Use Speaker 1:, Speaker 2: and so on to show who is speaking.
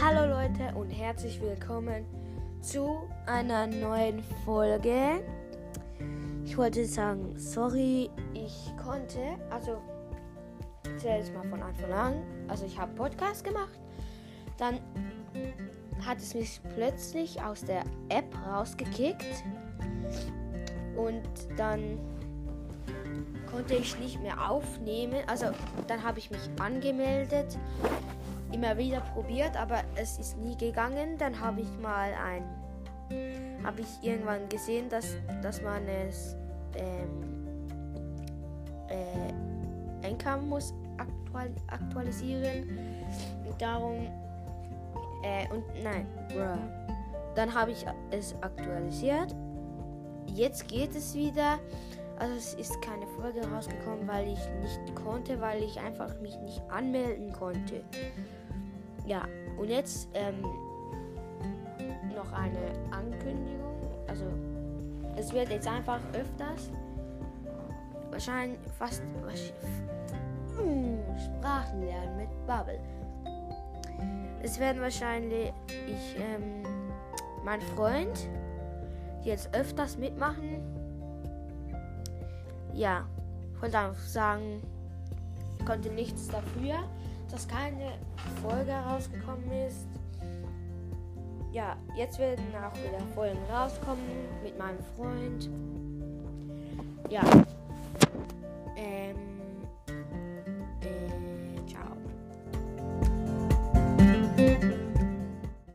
Speaker 1: Hallo Leute und herzlich willkommen zu einer neuen Folge. Ich wollte sagen, sorry, ich konnte, also zuerst mal von Anfang an, also ich habe Podcast gemacht, dann hat es mich plötzlich aus der App rausgekickt und dann konnte ich nicht mehr aufnehmen. Also dann habe ich mich angemeldet, immer wieder probiert, aber es ist nie gegangen. Dann habe ich mal ein, habe ich irgendwann gesehen, dass, dass man es ähm, äh, Einkommen muss aktual, aktualisieren. Und darum äh, und nein, bruh. Dann habe ich es aktualisiert. Jetzt geht es wieder. Also es ist keine Folge rausgekommen, weil ich nicht konnte, weil ich einfach mich nicht anmelden konnte. Ja, und jetzt ähm, noch eine Ankündigung. Also es wird jetzt einfach öfters, wahrscheinlich fast hm, Sprachen lernen mit Bubble. Es werden wahrscheinlich ich, ähm, mein Freund jetzt öfters mitmachen ja, ich wollte einfach sagen, ich konnte nichts dafür, dass keine Folge rausgekommen ist. Ja, jetzt werden auch wieder Folgen rauskommen mit meinem Freund. Ja,